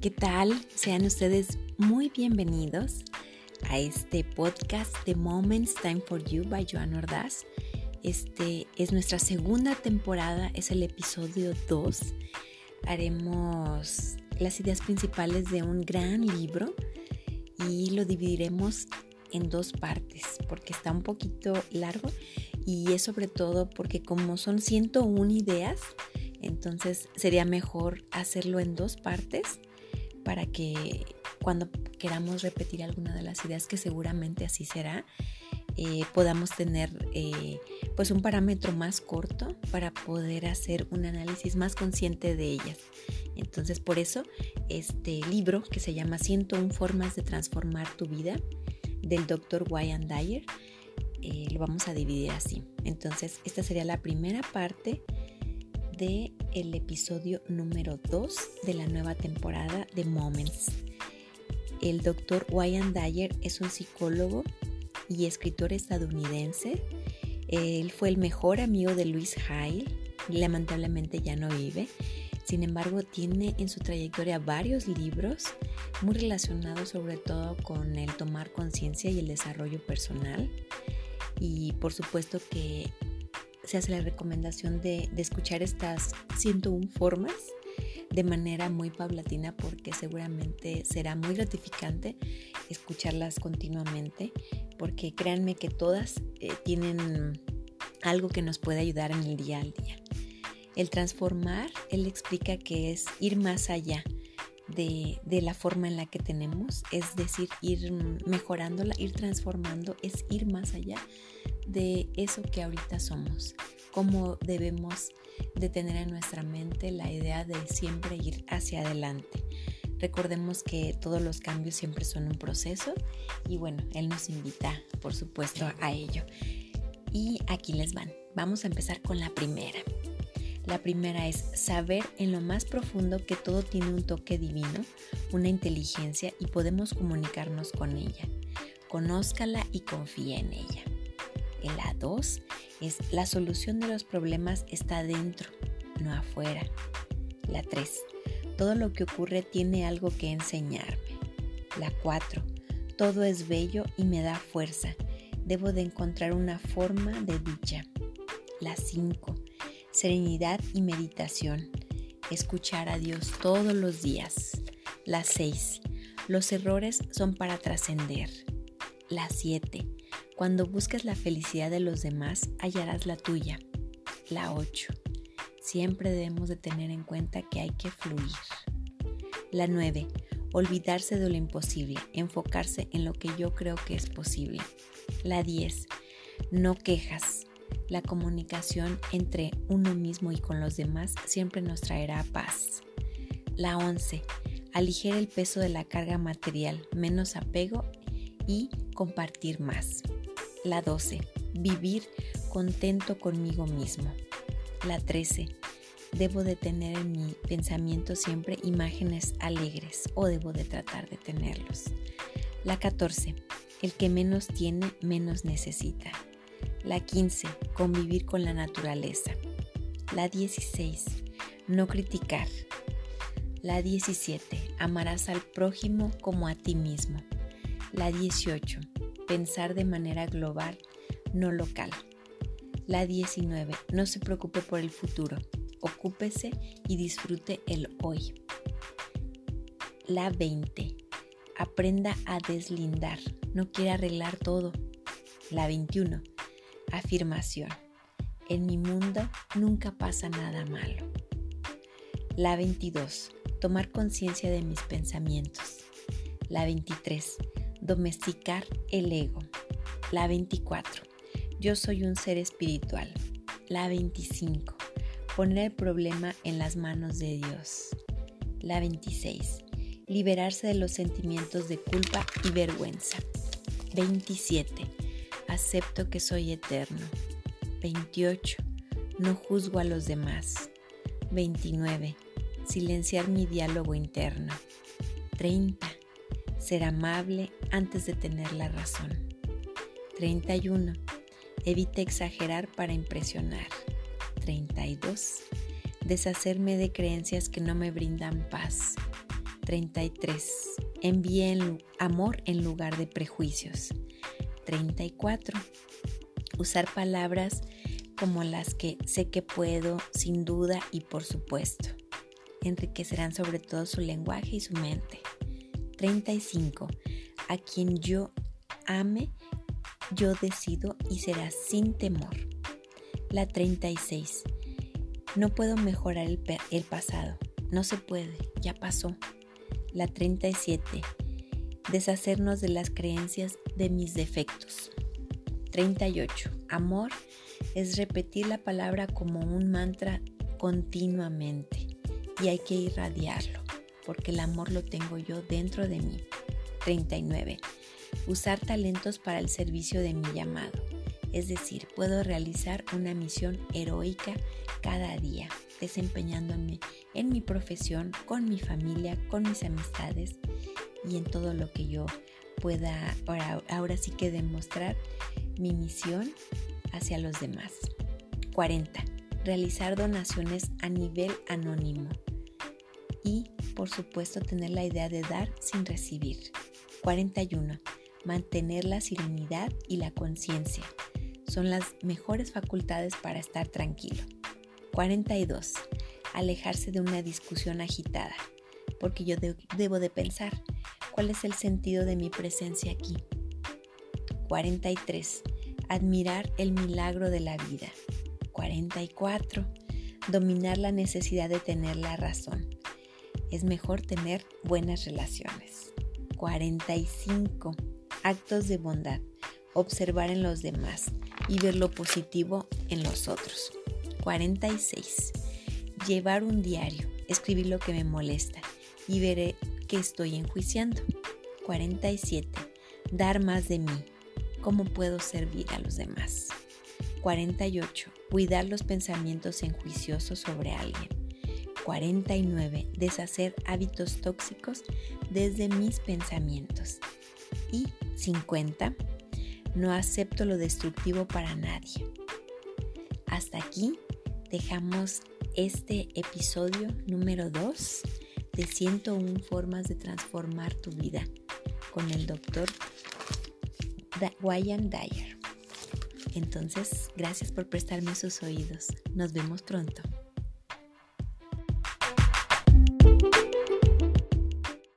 ¿Qué tal? Sean ustedes muy bienvenidos a este podcast de Moments Time for You by Joan Ordaz. Este es nuestra segunda temporada, es el episodio 2. Haremos las ideas principales de un gran libro y lo dividiremos en dos partes porque está un poquito largo y es sobre todo porque como son 101 ideas, entonces sería mejor hacerlo en dos partes para que cuando queramos repetir alguna de las ideas, que seguramente así será, eh, podamos tener eh, pues un parámetro más corto para poder hacer un análisis más consciente de ellas. Entonces por eso este libro que se llama 101 formas de transformar tu vida del Dr. Wayne Dyer eh, lo vamos a dividir así. Entonces esta sería la primera parte de el episodio número 2 de la nueva temporada de Moments. El doctor Wayne Dyer es un psicólogo y escritor estadounidense. Él fue el mejor amigo de Luis Hay. Lamentablemente ya no vive. Sin embargo, tiene en su trayectoria varios libros muy relacionados sobre todo con el tomar conciencia y el desarrollo personal. Y por supuesto que se hace la recomendación de, escuchar estas 101 formas de manera muy paulatina porque seguramente será muy gratificante escucharlas continuamente porque créanme que todas eh, tienen algo que nos puede ayudar en el día al día. El transformar, él explica que es ir más allá de, de, la forma en la que tenemos, es decir, ir mejorándola, ir transformando, es ir más allá de eso que ahorita somos, cómo debemos de tener en nuestra mente la idea de siempre ir hacia adelante. Recordemos que todos los cambios siempre son un proceso y bueno, Él nos invita, por supuesto, a ello. Y aquí les van. Vamos a empezar con la primera. La primera es saber en lo más profundo que todo tiene un toque divino, una inteligencia y podemos comunicarnos con ella. Conózcala y confía en ella. La 2 es la solución de los problemas está dentro, no afuera. La 3. Todo lo que ocurre tiene algo que enseñarme. La 4. Todo es bello y me da fuerza. Debo de encontrar una forma de dicha. La 5. Serenidad y meditación. Escuchar a Dios todos los días. La 6. Los errores son para trascender. La 7 cuando busques la felicidad de los demás, hallarás la tuya. La 8. Siempre debemos de tener en cuenta que hay que fluir. La 9. Olvidarse de lo imposible, enfocarse en lo que yo creo que es posible. La 10. No quejas. La comunicación entre uno mismo y con los demás siempre nos traerá paz. La 11. Aligera el peso de la carga material, menos apego y compartir más. La 12. Vivir contento conmigo mismo. La 13. Debo de tener en mi pensamiento siempre imágenes alegres o debo de tratar de tenerlos. La 14. El que menos tiene, menos necesita. La 15. Convivir con la naturaleza. La 16. No criticar. La 17. Amarás al prójimo como a ti mismo. La 18 pensar de manera global, no local. La 19. No se preocupe por el futuro. Ocúpese y disfrute el hoy. La 20. Aprenda a deslindar. No quiere arreglar todo. La 21. Afirmación. En mi mundo nunca pasa nada malo. La 22. Tomar conciencia de mis pensamientos. La 23 domesticar el ego. La 24. Yo soy un ser espiritual. La 25. Poner el problema en las manos de Dios. La 26. Liberarse de los sentimientos de culpa y vergüenza. 27. Acepto que soy eterno. 28. No juzgo a los demás. 29. Silenciar mi diálogo interno. 30 ser amable antes de tener la razón. 31. Evite exagerar para impresionar. 32. Deshacerme de creencias que no me brindan paz. 33. Envíen amor en lugar de prejuicios. 34. Usar palabras como las que sé que puedo, sin duda y por supuesto. Enriquecerán sobre todo su lenguaje y su mente. 35. A quien yo ame, yo decido y será sin temor. La 36. No puedo mejorar el, pasado. No se puede, ya pasó. La 37. Deshacernos de las creencias de mis defectos. 38. Amor es repetir la palabra como un mantra continuamente y hay que irradiarlo porque el amor lo tengo yo dentro de mí. 39. Usar talentos para el servicio de mi llamado. Es decir, puedo realizar una misión heroica cada día, desempeñándome en mi profesión, con mi familia, con mis amistades y en todo lo que yo pueda ahora, sí que demostrar mi misión hacia los demás. 40. Realizar donaciones a nivel anónimo. Y, por supuesto, tener la idea de dar sin recibir. 41. Mantener la serenidad y la conciencia. Son las mejores facultades para estar tranquilo. 42. Alejarse de una discusión agitada, porque yo debo de pensar cuál es el sentido de mi presencia aquí. 43. Admirar el milagro de la vida. 44. Dominar la necesidad de tener la razón. Es mejor tener buenas relaciones. 45. Actos de bondad. Observar en los demás y ver lo positivo en los otros. 46. Llevar un diario. Escribir lo que me molesta y veré que estoy enjuiciando. 47. Dar más de mí cómo puedo servir a los demás. 48. Cuidar los pensamientos enjuiciosos sobre alguien. 49. Deshacer hábitos tóxicos desde mis pensamientos. Y 50. No acepto lo destructivo para nadie. Hasta aquí dejamos este episodio número 2 de 101 formas de transformar tu vida con el doctor Wyan Dyer. Entonces, gracias por prestarme sus oídos. Nos vemos pronto.